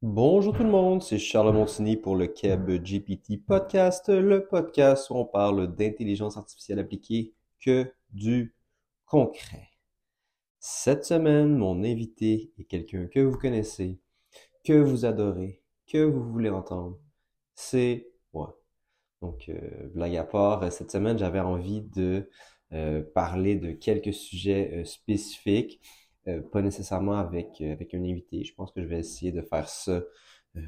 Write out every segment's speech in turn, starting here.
Bonjour tout le monde, c'est Charles Montigny pour le Keb GPT Podcast, le podcast où on parle d'intelligence artificielle appliquée que du concret. Cette semaine, mon invité est quelqu'un que vous connaissez, que vous adorez, que vous voulez entendre. C'est moi. Donc, euh, blague à part, cette semaine, j'avais envie de euh, parler de quelques sujets euh, spécifiques euh, pas nécessairement avec, euh, avec un invité. Je pense que je vais essayer de faire ça euh,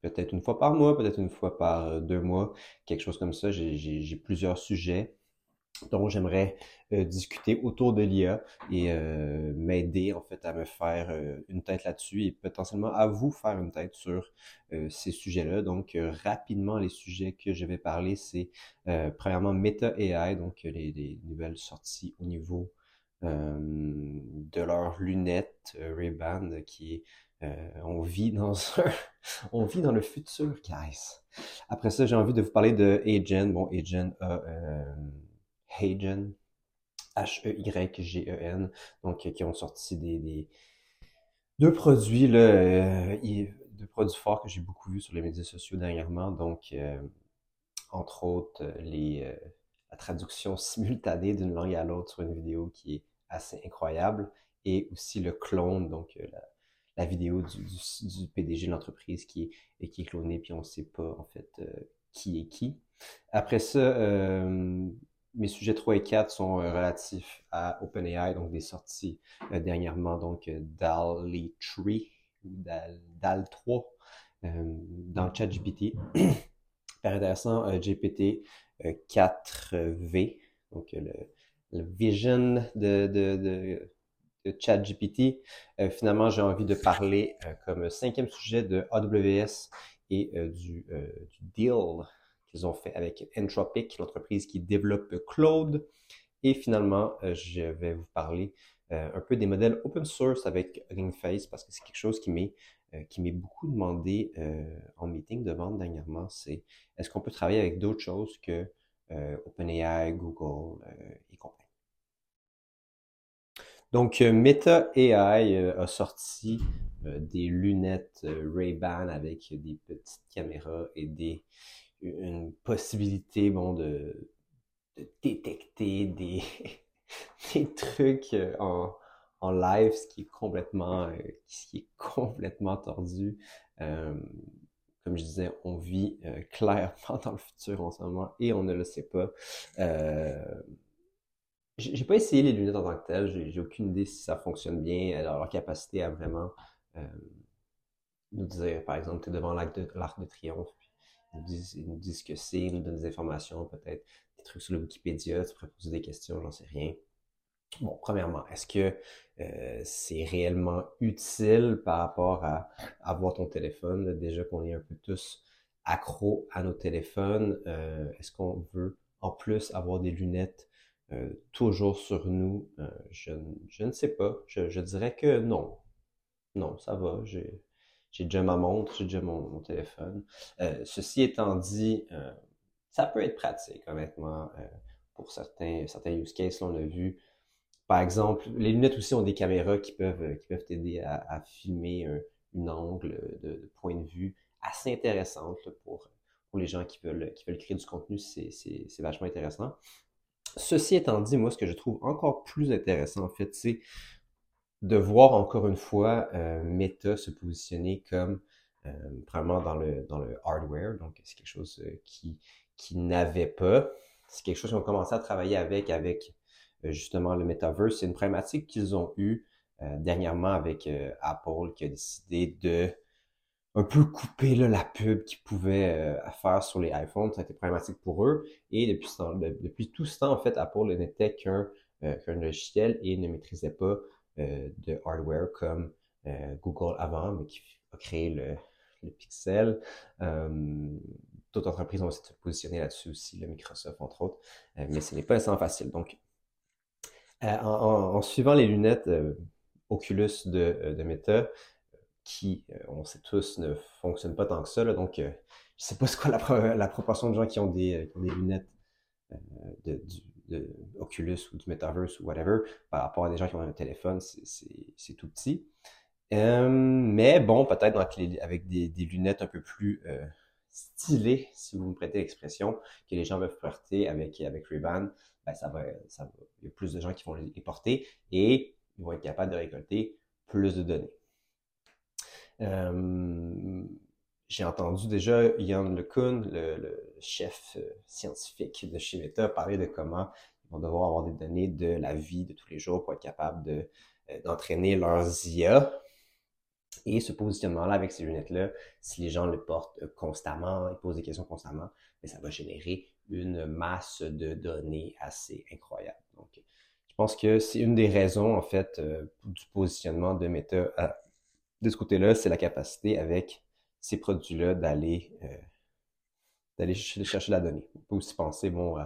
peut-être une fois par mois, peut-être une fois par deux mois, quelque chose comme ça. J'ai plusieurs sujets dont j'aimerais discuter autour de l'IA et m'aider en fait à me faire une tête là-dessus et potentiellement à vous faire une tête sur ces sujets-là. Donc rapidement, les sujets que je vais parler, c'est premièrement Meta AI, donc les, les, nouvelles sorties au niveau de leurs lunettes euh, Ray-Ban qui est euh, on vit dans un, on vit dans le futur, guys. Après ça, j'ai envie de vous parler de Agen. Bon, Agen a euh, Hagen, H-E-Y-G-E-N, donc qui ont sorti des, des deux produits là, euh, deux produits forts que j'ai beaucoup vus sur les médias sociaux dernièrement. Donc, entre autres, les la traduction simultanée d'une langue à l'autre sur une vidéo qui est assez incroyable, et aussi le clone, donc euh, la, vidéo du, PDG de l'entreprise qui est, qui est clonée, puis on ne sait pas en fait euh, qui est qui. Après ça, euh, mes sujets 3 et 4 sont relatifs à OpenAI, donc des sorties dernièrement, donc DAL-3 DAL, DAL 3 dans le chat GPT. Par intéressant, GPT 4V, donc le, le vision de, de, de, de ChatGPT. Euh, finalement, j'ai envie de parler euh, comme cinquième sujet de AWS et euh, du, euh, du, deal qu'ils ont fait avec Entropic, l'entreprise qui développe Cloud. Et finalement, euh, je vais vous parler un peu des modèles open source avec Ringface parce que c'est quelque chose qui m'est qui m'est beaucoup demandé en meeting de vente dernièrement. C'est est-ce qu'on peut travailler avec d'autres choses que OpenAI, Google et compagnie? Donc, euh, Meta AI euh, a sorti euh, des lunettes Ray-Ban avec des petites caméras et des une possibilité bon de, détecter des, trucs en, en live, ce qui est complètement ce qui est complètement tordu. Comme je disais, on vit clairement dans le futur en ce moment et on ne le sait pas. J'ai pas essayé les lunettes en tant que telles. J'ai aucune idée si ça fonctionne bien, leur capacité à vraiment euh, nous dire, par exemple, tu es devant l'arc de, de, triomphe, puis ils nous disent, nous disent ce que c'est, ils nous donnent des informations, peut-être des trucs sur le Wikipédia, tu pourrais poser des questions, j'en sais rien. Bon, premièrement, est-ce que euh, c'est réellement utile par rapport à avoir ton téléphone? Déjà qu'on est un peu tous accros à nos téléphones, euh, est-ce qu'on veut en plus avoir des lunettes euh, toujours sur nous, euh, je, je, ne sais pas. Je, dirais que non. Non, ça va. J'ai, déjà ma montre, j'ai déjà mon, téléphone. Euh, ceci étant dit, ça peut être pratique, honnêtement, pour certains, certains use cases. On a vu, par exemple, les lunettes aussi ont des caméras qui peuvent, qui peuvent t'aider à, filmer un, une angle de, point de vue assez intéressante là, pour, pour les gens qui veulent, qui veulent créer du contenu. C'est vachement intéressant. Ceci étant dit, moi, ce que je trouve encore plus intéressant, en fait, c'est de voir encore une fois euh, Meta se positionner comme euh, vraiment dans le, dans le hardware. Donc, c'est quelque chose euh, qui, n'avait pas. C'est quelque chose qu'ils ont commencé à travailler avec, avec euh, justement le metaverse. C'est une problématique qu'ils ont eue euh, dernièrement avec Apple qui a décidé de un peu couper la pub qu'ils pouvaient euh, faire sur les iPhones. Ça a été problématique pour eux. Et depuis, tout ce temps, en fait, Apple n'était qu'un euh, qu logiciel et ne maîtrisait pas euh, de hardware comme Google avant, mais qui a créé le, Pixel. D'autres entreprises ont de se positionner là-dessus aussi, le Microsoft entre autres, mais ce n'est pas nécessairement facile. Donc, en, suivant les lunettes Oculus de Meta, qui, euh, on sait tous, ne fonctionne pas tant que ça. Donc, euh, je sais pas ce quoi la, proportion de gens qui ont des, euh, lunettes de, du, de ou du Metaverse ou whatever par rapport à des gens qui ont un téléphone, c'est tout petit. mais bon, peut-être avec des, lunettes un peu plus stylées, si vous me prêtez l'expression, que les gens veulent porter avec, avec ben ça va, il y a plus de gens qui vont les porter et ils vont être capables de récolter plus de données. Euh, j'ai entendu déjà Ian LeCun, le, le chef euh, scientifique de chez Meta, parler de comment ils vont devoir avoir des données de la vie de tous les jours pour être capables euh, d'entraîner leurs IA. Et ce positionnement-là avec ces lunettes-là, si les gens le portent constamment, ils posent des questions constamment, mais ça va générer une masse de données assez incroyable. Donc, je pense que c'est une des raisons, en fait, du positionnement de Meta de ce côté-là, c'est la capacité avec ces produits-là d'aller euh, d'aller chercher la donnée. On peut aussi penser bon,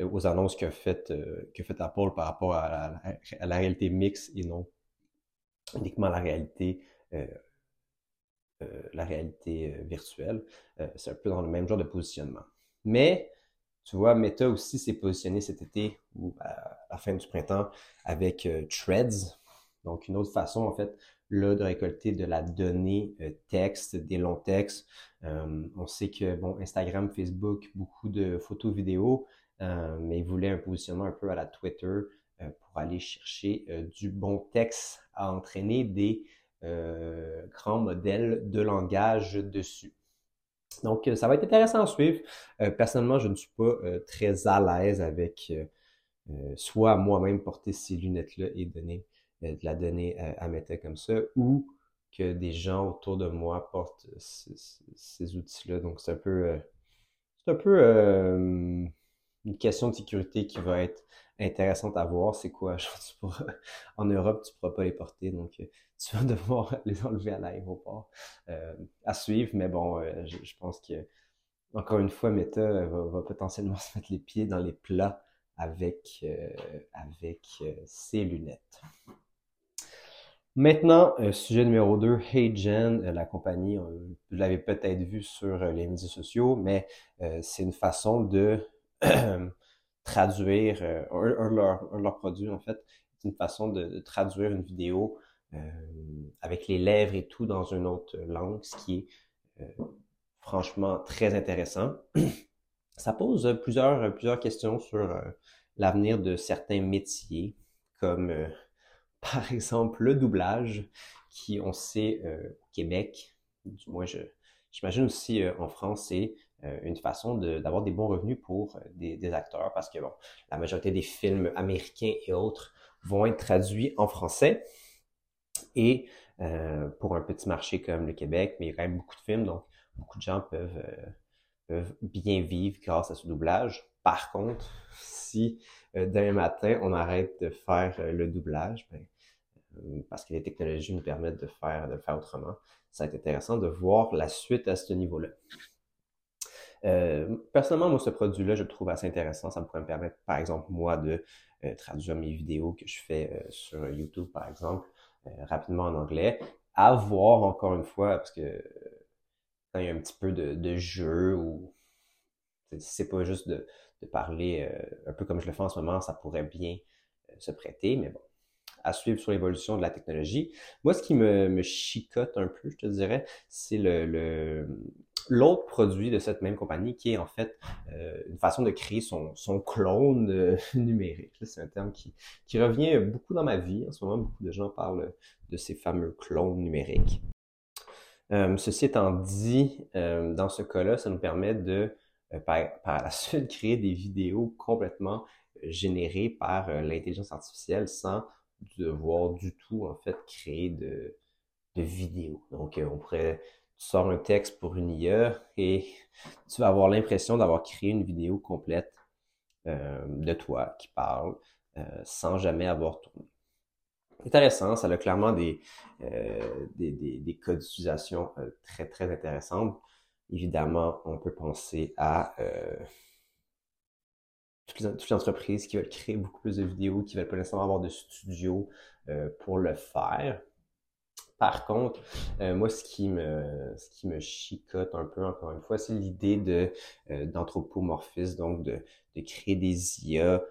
aux annonces que fait, euh, que fait Apple par rapport à la, réalité mixte et non uniquement la réalité euh, la réalité virtuelle. c'est un peu dans le même genre de positionnement. Mais tu vois, Meta aussi s'est positionné cet été ou à la fin du printemps avec Threads. Donc, une autre façon, en fait, là, de récolter de la donnée euh, texte, des longs textes. Euh, on sait que, bon, Instagram, Facebook, beaucoup de photos, vidéos, euh, mais ils voulaient un positionnement un peu à la Twitter pour aller chercher du bon texte à entraîner des grands modèles de langage dessus. Donc, ça va être intéressant à suivre. personnellement, je ne suis pas très à l'aise avec soit moi-même porter ces lunettes-là et donner euh, de la donner à Meta comme ça, ou que des gens autour de moi portent ces, outils-là. Donc, c'est un peu, euh, c'est un peu euh, une question de sécurité qui va être intéressante à voir. C'est quoi? en Europe, tu ne pourras pas les porter, donc tu vas devoir les enlever à l'aéroport. à suivre, mais bon, je, pense que, encore une fois, Meta va, potentiellement se mettre les pieds dans les plats avec, avec ses lunettes. Maintenant, euh, sujet numéro 2, HeyGen, euh, la compagnie, vous l'avez peut-être vu sur euh, les médias sociaux, mais c'est une façon de traduire un, de leurs produits, en fait, c'est une façon de, traduire une vidéo avec les lèvres et tout dans une autre langue, ce qui est franchement très intéressant. Ça pose plusieurs, plusieurs questions sur l'avenir de certains métiers, comme par exemple le doublage, qui on sait euh, au Québec, du moins je, j'imagine aussi euh, en France, c'est euh, une façon d'avoir des bons revenus pour des, des, acteurs parce que bon, la majorité des films américains et autres vont être traduits en français. Et pour un petit marché comme le Québec, mais il y a quand même beaucoup de films, donc beaucoup de gens peuvent, bien vivre grâce à ce doublage. Par contre, si euh, demain matin, on arrête de faire euh, le doublage, ben, euh, parce que les technologies nous permettent de faire, de le faire autrement. Ça va être intéressant de voir la suite à ce niveau-là. personnellement, moi, ce produit-là, je le trouve assez intéressant. Ça pourrait me permettre, par exemple, moi, de traduire mes vidéos que je fais sur YouTube, par exemple, rapidement en anglais. À voir, encore une fois, parce que quand il y a un petit peu de, de jeu ou c'est pas juste de, de parler euh, un peu comme je le fais en ce moment, ça pourrait bien euh, se prêter, mais bon, à suivre sur l'évolution de la technologie. Moi, ce qui me, me chicote un peu, je te dirais, c'est le, l'autre produit de cette même compagnie qui est en fait euh, une façon de créer son, son clone numérique. C'est un terme qui, qui revient beaucoup dans ma vie. En ce moment, beaucoup de gens parlent de ces fameux clones numériques. Ceci étant dit, dans ce cas-là, ça nous permet de euh, par, la suite créer des vidéos complètement euh, générées par euh, l'intelligence artificielle sans devoir du tout en fait créer de, de vidéos. Donc on pourrait tu sors un texte pour une IA et tu vas avoir l'impression d'avoir créé une vidéo complète de toi qui parle sans jamais avoir tourné. Intéressant, ça a clairement des, des, des, des, codes d'utilisation très très intéressantes. Évidemment, on peut penser à euh, toutes, les, entreprises qui veulent créer beaucoup plus de vidéos, qui veulent pas nécessairement avoir de studio euh, pour le faire. Par contre, euh, moi, ce qui me ce qui me chicote un peu, encore une fois, c'est l'idée de d'anthropomorphisme, donc de, de créer des IA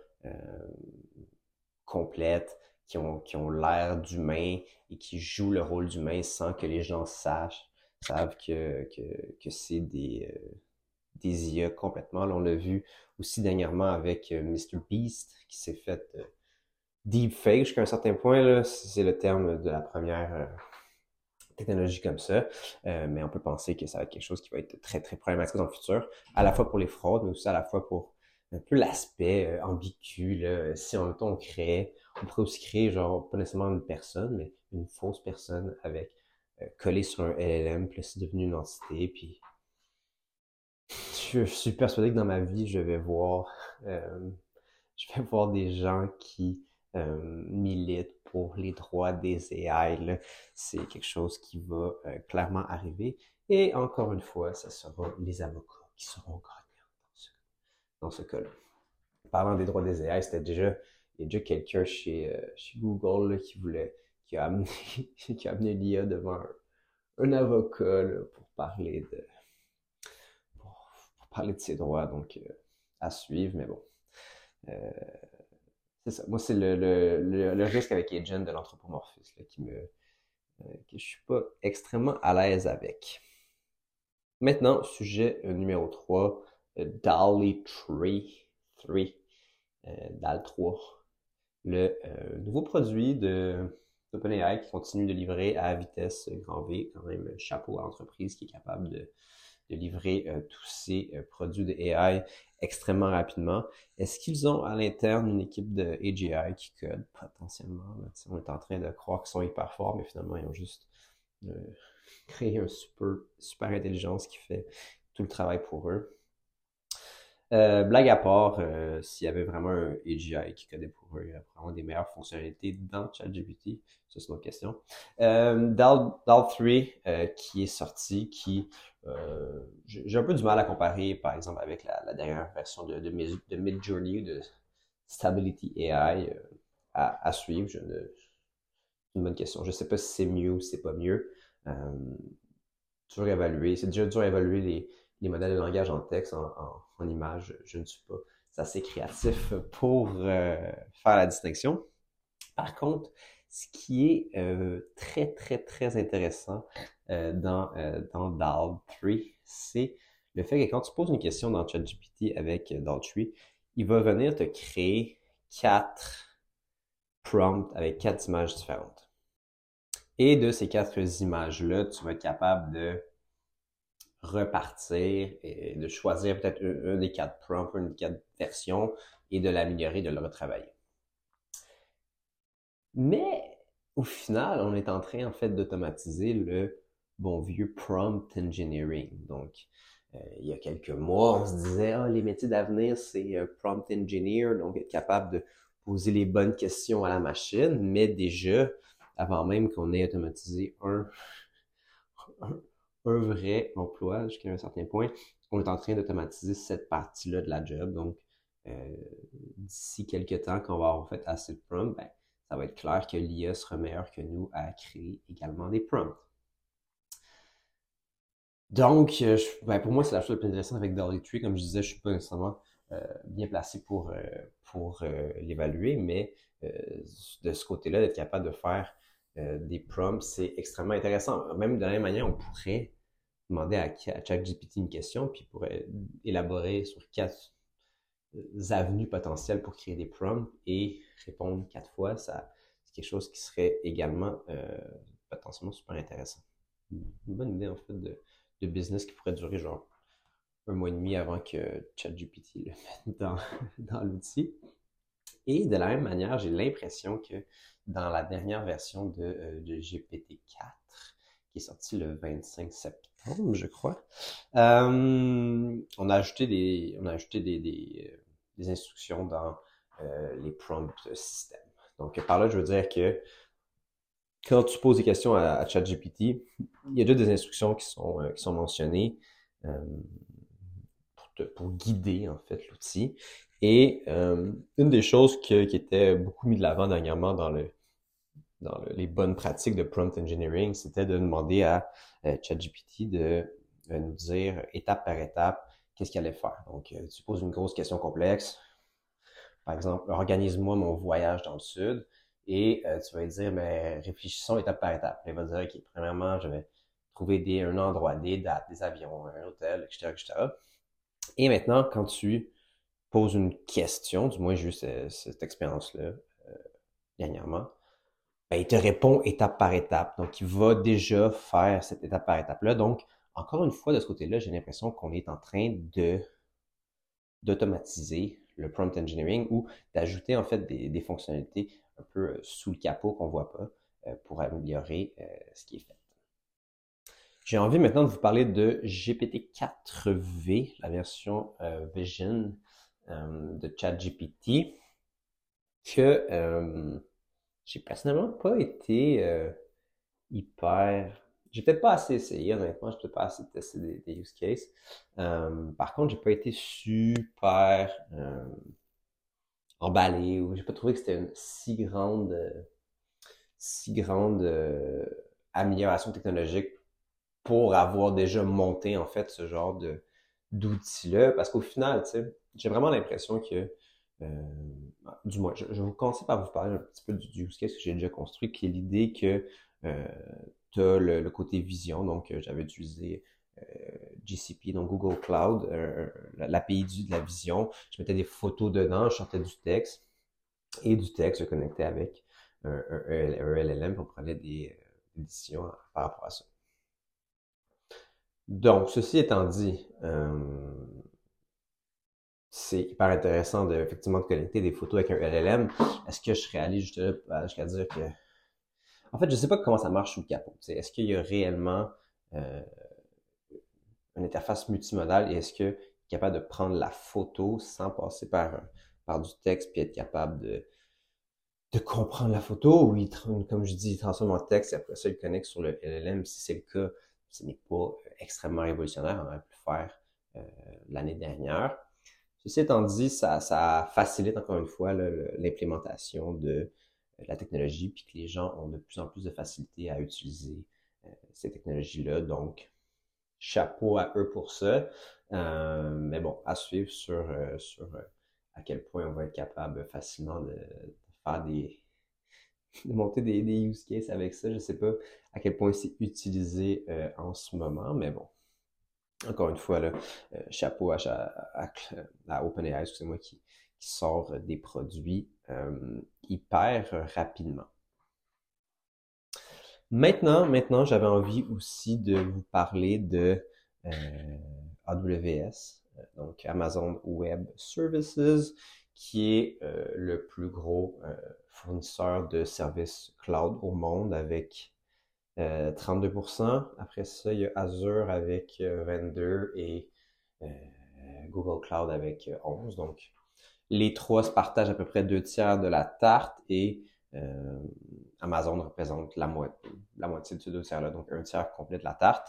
complètes qui ont, qui ont l'air d'humains et qui jouent le rôle d'humain sans que les gens sachent, savent que, que, que c'est des, euh, des IA complètement. Là, on l'a vu aussi dernièrement avec euh, Mr. Beast qui s'est fait euh, deepfake jusqu'à un certain point. C'est le terme de la première euh, technologie comme ça. mais on peut penser que ça va être quelque chose qui va être très, très problématique dans le futur, à la fois pour les fraudes, mais aussi à la fois pour un peu l'aspect ambigu. Là. Si en même temps on crée, on pourrait aussi créer, genre, pas nécessairement une personne, mais une fausse personne avec collé sur un LLM, puis c'est devenu une entité, puis je, suis persuadé que dans ma vie, je vais voir, euh, je vais voir des gens qui euh, militent pour les droits des AI. C'est quelque chose qui va euh, clairement arriver. Et encore une fois, ce sera les avocats qui seront gagnants dans ce, cas-là. Parlant des droits des AI, c'était déjà, il y a déjà quelqu'un chez, chez Google qui voulait, qui a amené, qui a amené l'IA devant un, avocat pour parler de parler de ses droits, donc euh, à suivre, mais bon. Euh, c'est ça. Moi, c'est le, le, le, risque avec Agent de l'anthropomorphisme qui me, euh, que je suis pas extrêmement à l'aise avec. Maintenant, sujet numéro 3, DALI 3, 3 DAL 3, le nouveau produit de d'OpenAI qui continue de livrer à vitesse grand V, quand même chapeau à l'entreprise qui est capable de livrer euh, tous ces euh, produits de AI extrêmement rapidement. Est-ce qu'ils ont à l'interne une équipe de AGI qui code? Potentiellement? On est en train de croire qu'ils sont hyper forts, mais finalement, ils ont juste euh, créé un super, super intelligence qui fait tout le travail pour eux. Euh, blague à part, euh, s'il y avait vraiment un AGI qui codait pour eux, vraiment des meilleures fonctionnalités dans ChatGPT, ça c'est une autre question. Euh, DAL, 3 qui est sorti, qui j'ai un peu du mal à comparer par exemple avec la, dernière version de, de, de Midjourney de Stability AI à, suivre. Je ne, une bonne question. Je ne sais pas si c'est mieux ou si c'est pas mieux. dur à évaluer. C'est déjà dur à évaluer les, les modèles de langage en texte, en, en, image, je ne suis pas assez créatif pour euh, faire la distinction. Par contre, ce qui est euh, très, très, très intéressant euh, dans, dans DAL 3, c'est le fait que quand tu poses une question dans ChatGPT avec DAL 3, il va venir te créer quatre prompts avec quatre images différentes. Et de ces quatre images-là, tu vas être capable de repartir et de choisir peut-être un, des quatre prompts, une des quatre versions et de l'améliorer, de le retravailler. Mais au final, on est en train en fait d'automatiser le bon vieux prompt engineering. Donc, euh, il y a quelques mois, on se disait, ah, les métiers d'avenir, c'est euh, prompt engineer, donc être capable de poser les bonnes questions à la machine, mais déjà, avant même qu'on ait automatisé un, un vrai emploi jusqu'à un certain point. On est en train d'automatiser cette partie-là de la job. Donc, euh, d'ici quelques temps, qu'on va avoir fait assez de prompts, ben, ça va être clair que l'IA sera meilleur que nous à créer également des prompts. Donc, euh, ben, pour moi, c'est la chose la plus intéressante avec Dolly Tree. Comme je disais, je ne suis pas nécessairement euh, bien placé pour, pour l'évaluer, mais de ce côté-là, d'être capable de faire des prompts, c'est extrêmement intéressant. Même de la même manière, on pourrait demander à, ChatGPT une question, puis pourrait élaborer sur quatre euh, avenues potentielles pour créer des prompts et répondre quatre fois, ça, c'est quelque chose qui serait également euh, potentiellement super intéressant. Une bonne idée en fait de, de, business qui pourrait durer genre un mois et demi avant que ChatGPT le mette dans, dans l'outil. Et de la même manière, j'ai l'impression que dans la dernière version de, euh, de GPT-4, est sortie le 25 septembre, je crois. Euh, on a ajouté ajouté des, euh, instructions dans euh, les prompts système. Donc, par là, je veux dire que quand tu poses des questions à, ChatGPT, il y a déjà des instructions qui sont, mentionnées pour, pour, guider, en fait, l'outil. Et une des choses qui était beaucoup mis de l'avant dernièrement dans le, dans les bonnes pratiques de prompt engineering, c'était de demander à euh, ChatGPT de euh, nous dire étape par étape qu'est-ce qu'il allait faire. Donc, euh, tu poses une grosse question complexe. Par exemple, organise-moi mon voyage dans le sud. et tu vas lui dire, mais réfléchissons étape par étape. Il va dire, OK, premièrement, je vais trouver un endroit, des dates, des avions, un hôtel, etc., etc. Et maintenant, quand tu poses une question, du moins j'ai eu cette, expérience-là euh, dernièrement, ben, il te répond étape par étape. Donc, il va déjà faire cette étape par étape-là. Donc, encore une fois, de ce côté-là, j'ai l'impression qu'on est en train de d'automatiser le prompt engineering ou d'ajouter en fait des, fonctionnalités un peu euh, sous le capot qu'on voit pas euh, pour améliorer euh, ce qui est fait. J'ai envie maintenant de vous parler de GPT-4V, la version Vision de ChatGPT, que j'ai personnellement pas été hyper j'ai peut-être pas assez essayé, honnêtement. J'ai peut-être pas assez testé des, use cases. Euh, par contre, j'ai pas été super euh, emballé ou j'ai pas trouvé que c'était une si grande, si grande euh, amélioration technologique pour avoir déjà monté en fait ce genre de d'outils-là. Parce qu'au final, j'ai vraiment l'impression que euh, du moins, je, je, vous conseille par vous parler un petit peu du, use case que j'ai déjà construit, qui est l'idée que euh, le, côté vision. Donc, euh, j'avais utilisé euh, GCP, donc Google Cloud, l'API de la vision. Je mettais des photos dedans, je sortais du texte. Et du texte, je connectais avec un, LLM, on prenait des, décisions par rapport à ça. Donc, ceci étant dit, c'est hyper intéressant de, effectivement, de connecter des photos avec un LLM. Est-ce que je serais allé jusqu'à dire que en fait, je ne sais pas comment ça marche sous le capot. Est-ce qu'il y a réellement euh, une interface multimodale et est-ce qu'il est capable de prendre la photo sans passer par, par du texte puis être capable de, de comprendre la photo ou comme je dis, il transforme en texte et après ça, il connecte sur le LLM. Si c'est le cas, ce n'est pas extrêmement révolutionnaire. On aurait pu le faire euh, l'année dernière. Ceci étant dit, ça, ça facilite encore une fois l'implémentation de la technologie, puis que les gens ont de plus en plus de facilité à utiliser euh, ces technologies-là. Donc, chapeau à eux pour ça. Euh, mais bon, à suivre sur, euh, sur à quel point on va être capable facilement de, faire des de monter des, des, use cases avec ça. Je ne sais pas à quel point c'est utilisé en ce moment, mais bon. Encore une fois, là, chapeau à, OpenAI, c'est moi qui, sort des produits euh, hyper rapidement. Maintenant, maintenant, j'avais envie aussi de vous parler de euh, AWS, euh, donc Amazon Web Services, qui est le plus gros fournisseur de services cloud au monde avec 32%. Après ça, il y a Azure avec 22 et Google Cloud avec 11. Donc, les trois se partagent à peu près deux tiers de la tarte et euh, Amazon représente la, moitié, de ces deux tiers-là, donc un tiers complet de la tarte.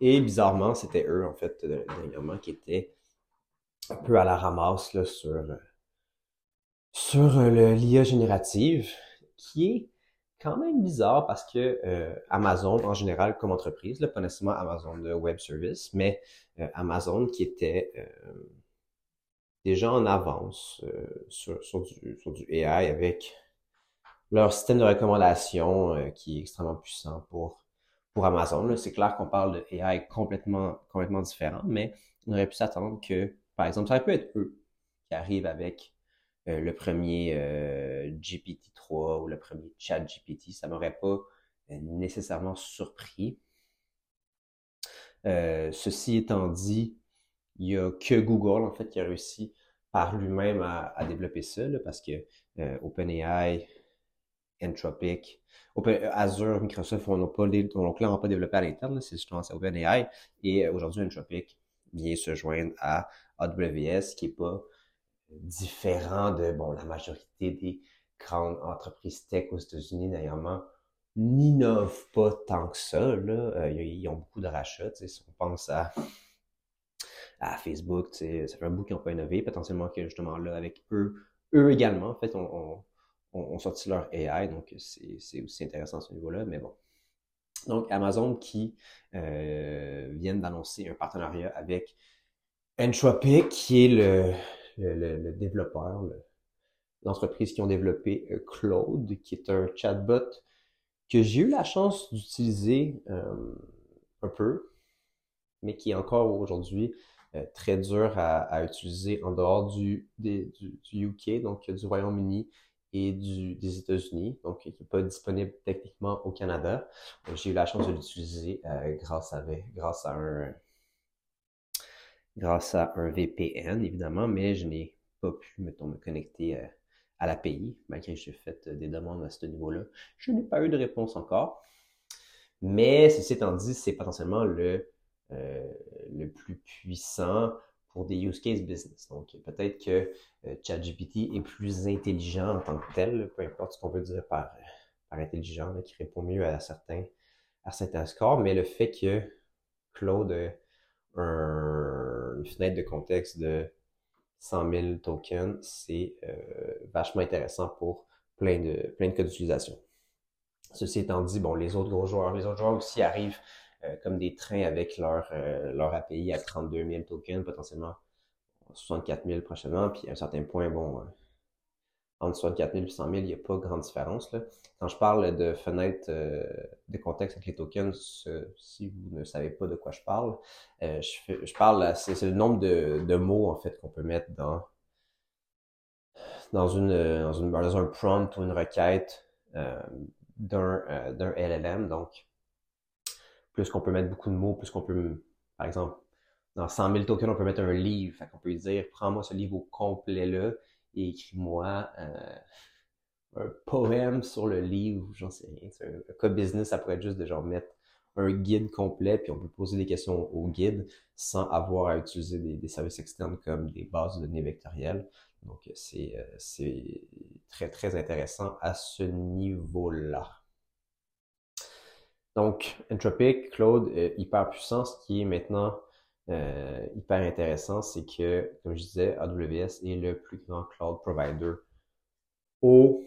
Et bizarrement, c'était eux, en fait, euh, dernièrement, qui étaient un peu à la ramasse là, sur, sur euh, l'IA générative, qui est quand même bizarre parce que Amazon, en général, comme entreprise, là, pas nécessairement Amazon de Web Service, mais Amazon qui était déjà en avance euh, sur, du, AI avec leur système de recommandation euh, qui est extrêmement puissant pour, pour Amazon. C'est clair qu'on parle de AI complètement, complètement différent, mais on aurait pu s'attendre que, par exemple, ça aurait pu être eux qui arrivent avec euh, le premier GPT-3 ou le premier chat GPT. Ça m'aurait pas nécessairement surpris. ceci étant dit, il y a que Google, en fait, qui a réussi par lui-même à, développer ça, parce que euh, OpenAI, Anthropic, Open, Azure, Microsoft, on n'a pas, pas développé à l'interne, c'est justement OpenAI. Et euh, aujourd'hui, Anthropic vient se joindre à AWS, qui est pas différent de, bon, la majorité des grandes entreprises tech aux États-Unis, d'ailleurs, n'innovent pas tant que ça. Là. Euh, ils ont beaucoup de rachats. Si on pense à à Facebook, ça fait un bout qu'ils n'ont pas innové, potentiellement que justement là, avec eux, eux également, en fait, on, sorti leur AI, donc c'est aussi intéressant à ce niveau-là, mais bon. Donc, Amazon qui euh, vient d'annoncer un partenariat avec Entropic, qui est le, le, développeur, d'entreprises qui ont développé Claude, qui est un chatbot que j'ai eu la chance d'utiliser un peu, mais qui est encore aujourd'hui très dur à, utiliser en dehors du, du, UK, donc du Royaume-Uni et des États-Unis, donc qui n'est pas disponible techniquement au Canada. J'ai eu la chance de l'utiliser euh, grâce, à, grâce, à un, grâce à un VPN, évidemment, mais je n'ai pas pu, mettons, me connecter euh, à l'API, malgré que j'ai fait des demandes à ce niveau-là. Je n'ai pas eu de réponse encore. Mais ceci étant dit, c'est potentiellement le, euh, le plus puissant pour des use case business. Donc, peut-être que euh, ChatGPT est plus intelligent en tant que tel, peu importe ce qu'on veut dire par, par intelligent, qui répond mieux à certains, à certains scores, mais le fait que Claude a une fenêtre de contexte de 100 000 tokens, c'est euh, vachement intéressant pour plein de, plein de cas d'utilisation. Ceci étant dit, bon, les autres gros joueurs, les autres joueurs aussi arrivent euh, comme des trains avec leur, euh, leur API à 32 000 tokens, potentiellement 64 000 prochainement. Puis à un certain point, bon, euh, entre 64 000 et 100 000, il n'y a pas grande différence. Là. Quand je parle de fenêtre de contexte avec les tokens, si vous ne savez pas de quoi je parle, je, je, parle, c'est le nombre de, de, mots en fait qu'on peut mettre dans dans une, une dans un prompt ou une requête d'un LLM. Donc plus qu'on peut mettre beaucoup de mots, plus qu'on peut, par exemple, dans 100 000 tokens, on peut mettre un livre. Fait qu'on peut dire, prends-moi ce livre au complet-là et écris-moi euh, un poème sur le livre, j'en sais rien. Un, cas business, ça pourrait être juste de genre mettre un guide complet, puis on peut poser des questions au guide sans avoir à utiliser des, services externes comme des bases de données vectorielles. Donc, c'est euh, très, très intéressant à ce niveau-là. Donc, Entropic, Cloud, hyper puissant. Ce qui est maintenant euh, hyper intéressant, c'est que, comme je disais, AWS est le plus grand cloud provider au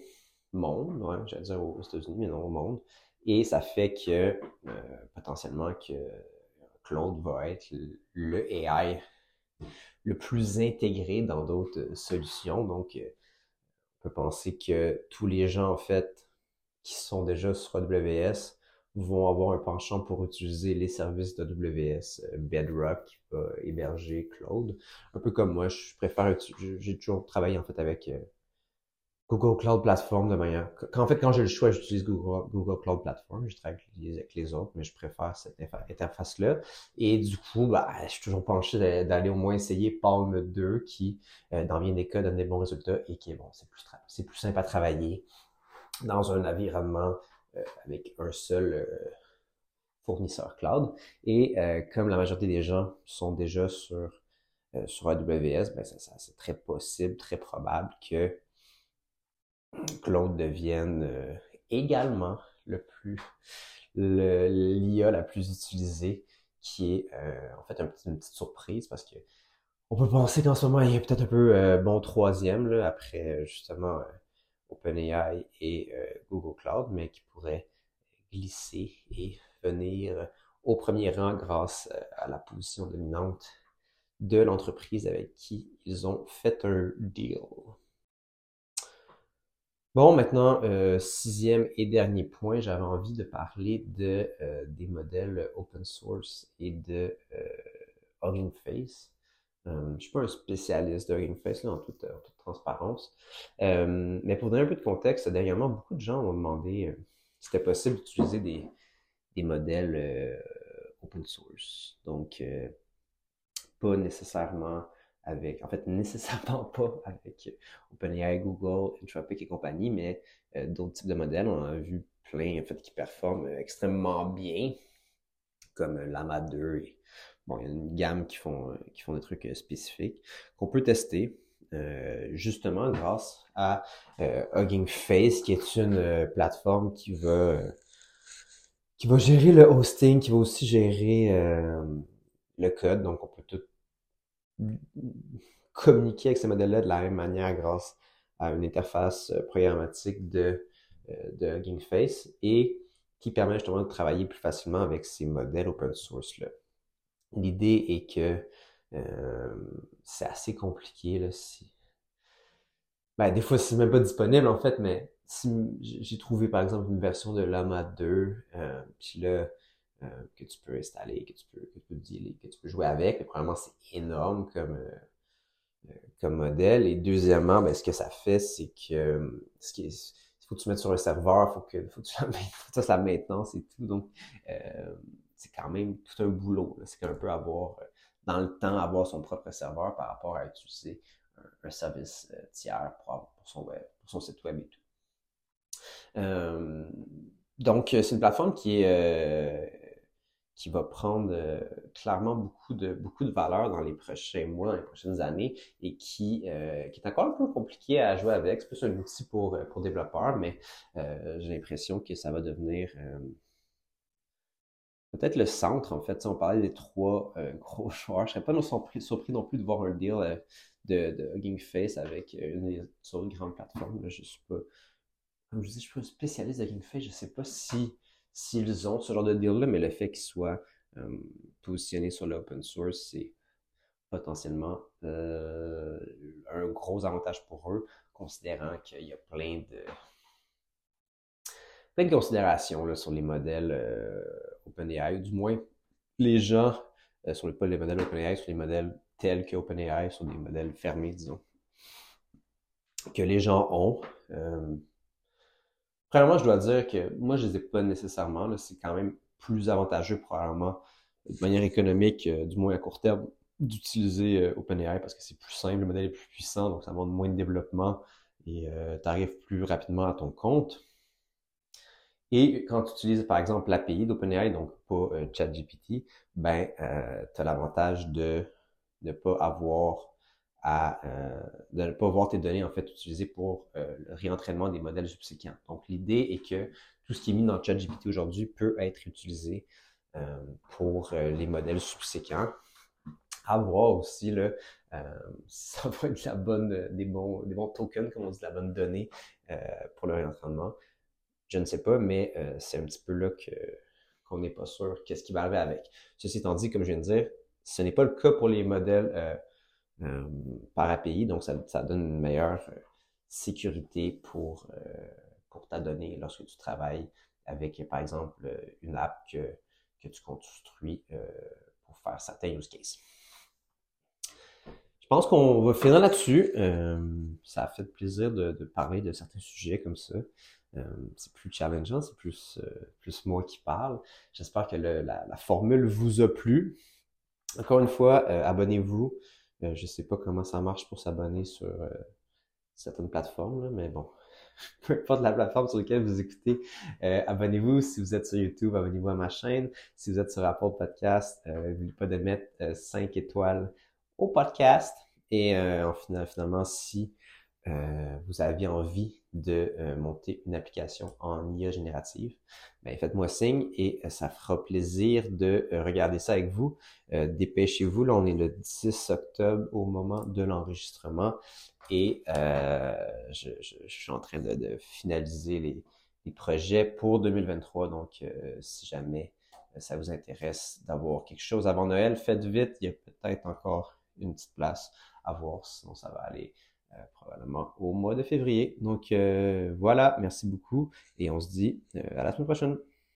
monde, ouais, j'allais dire aux États-Unis, mais non au monde. Et ça fait que euh, potentiellement que Cloud va être le AI le plus intégré dans d'autres solutions. Donc, euh, on peut penser que tous les gens, en fait, qui sont déjà sur AWS vont avoir un penchant pour utiliser les services d'AWS euh, Bedrock qui va héberger Cloud. Un peu comme moi, je préfère, j'ai toujours travaillé en fait avec euh, Google Cloud Platform de manière, en fait, quand j'ai le choix, j'utilise Google, Google Cloud Platform, je travaille avec les autres, mais je préfère cette interface-là. Et du coup, bah, je suis toujours penché d'aller au moins essayer Palm 2 qui, euh, dans bien des cas, donne des bons résultats et qui est bon, c'est plus, c'est plus simple à travailler dans un environnement euh, avec un seul euh, fournisseur cloud. Et euh, comme la majorité des gens sont déjà sur, sur AWS, ben c'est très possible, très probable que Cloud devienne également le plus l'IA la plus utilisée, qui est en fait une petite surprise parce que on peut penser qu'en ce moment il a peut-être un peu bon troisième là, après justement OpenAI et euh, Google Cloud, mais qui pourraient glisser et venir au premier rang grâce euh, à la position dominante de l'entreprise avec qui ils ont fait un deal. Bon, maintenant, euh, sixième et dernier point, j'avais envie de parler de, des modèles open source et de Hugging Face. Euh, je ne suis pas un spécialiste de Hugging Face en, toute, transparence. Euh, mais pour donner un peu de contexte, dernièrement, beaucoup de gens m'ont demandé euh, si c'était possible d'utiliser des, modèles open source. Donc, pas nécessairement avec, en fait, nécessairement pas avec OpenAI, Google, Anthropic et compagnie, mais d'autres types de modèles. On a vu plein, en fait, qui performent extrêmement bien, comme Lama 2 et Bon, il y a une gamme qui font, qui font des trucs euh, spécifiques qu'on peut tester euh, justement grâce à euh, Hugging Face, qui est une plateforme qui va, qui va gérer le hosting, qui va aussi gérer le code. Donc, on peut tout communiquer avec ces modèles-là de la même manière grâce à une interface programmatique de, de Hugging Face et qui permet justement de travailler plus facilement avec ces modèles open source-là. L'idée est que euh, c'est assez compliqué. Là, si... ben, des fois, c'est même pas disponible, en fait, mais si j'ai trouvé, par exemple, une version de Lama 2, euh, puis là, euh, que tu peux installer, que tu peux, que tu peux dealer, que tu peux jouer avec. Mais premièrement, c'est énorme comme, euh, comme modèle. Et deuxièmement, ben, ce que ça fait, c'est que ce qui est, faut que tu mettes sur un serveur, faut que, faut que tu fasses la maintenance et tout. Donc, c'est quand même tout un boulot. C'est un peu avoir, dans le temps, avoir son propre serveur par rapport à utiliser un, service tiers pour, pour, son web, pour son site web et tout. Euh, donc, c'est une plateforme qui qui va prendre euh, clairement beaucoup de, beaucoup de valeur dans les prochains mois, dans les prochaines années, et qui, euh, qui est encore un peu compliqué à jouer avec. C'est plus un outil pour, euh, pour développeurs, mais j'ai l'impression que ça va devenir peut-être le centre, en fait. Si on parlait des trois gros joueurs, je serais pas surpris, surpris non plus de voir un deal de, de Hugging Face avec une, sur une grande plateforme. je suis pas, comme je dis, je suis pas un spécialiste de Hugging Face, je sais pas si s'ils ont ce genre de deal-là, mais le fait qu'ils soient euh, positionnés sur l'open source, c'est potentiellement euh, un gros avantage pour eux, considérant qu'il y a plein de plein de considérations là, sur les modèles euh, OpenAI, du moins les gens sur le pas les modèles OpenAI, sur les modèles tels que OpenAI, sur des modèles fermés, disons, que les gens ont. Premièrement, je dois dire que moi, je les ai pas nécessairement. C'est quand même plus avantageux, probablement, de manière économique, euh, du moins à court terme, d'utiliser euh, OpenAI parce que c'est plus simple, le modèle est plus puissant, donc ça demande moins de développement et euh, tu arrives plus rapidement à ton compte. Et quand tu utilises par exemple l'API d'OpenAI, donc pas ChatGPT, ben tu as l'avantage de ne pas avoir à euh, de ne pas voir tes données en fait utilisées pour euh, le réentraînement des modèles subséquents. Donc l'idée est que tout ce qui est mis dans ChatGPT aujourd'hui peut être utilisé euh, pour les modèles subséquents. À voir aussi là, ça va être la bonne, des bons, des bons tokens, comme on dit, la bonne donnée pour le réentraînement. Je ne sais pas, mais c'est un petit peu là qu'on n'est pas sûr qu'est-ce qui va arriver avec. Ceci étant dit, comme je viens de dire, ce n'est pas le cas pour les modèles euh, par API. Donc, ça, donne une meilleure euh, sécurité pour, euh, pour ta donnée lorsque tu travailles avec, par exemple, une app que, que tu construis pour faire certains use cases. Je pense qu'on va finir là-dessus. ça a fait plaisir de, parler de certains sujets comme ça. C'est plus challengeant, c'est plus, plus moi qui parle. J'espère que le, la, la, formule vous a plu. Encore une fois, abonnez-vous. Euh, je sais pas comment ça marche pour s'abonner sur euh, certaines plateformes, mais bon, peu importe la plateforme sur laquelle vous écoutez, euh, abonnez-vous. Si vous êtes sur YouTube, abonnez-vous à ma chaîne. Si vous êtes sur Apple Podcast, n'oubliez pas de mettre 5 étoiles au podcast. Et en final, finalement, si vous avez envie de monter une application en IA générative, ben, faites-moi signe et euh, ça fera plaisir de euh, regarder ça avec vous. Euh, dépêchez-vous, là on est le 10 octobre au moment de l'enregistrement et je, suis en train de, finaliser les, projets pour 2023. Donc si jamais ça vous intéresse d'avoir quelque chose avant Noël, faites vite, il y a peut-être encore une petite place à voir, sinon ça va aller probablement au mois de février. Donc voilà, merci beaucoup et on se dit à la semaine prochaine.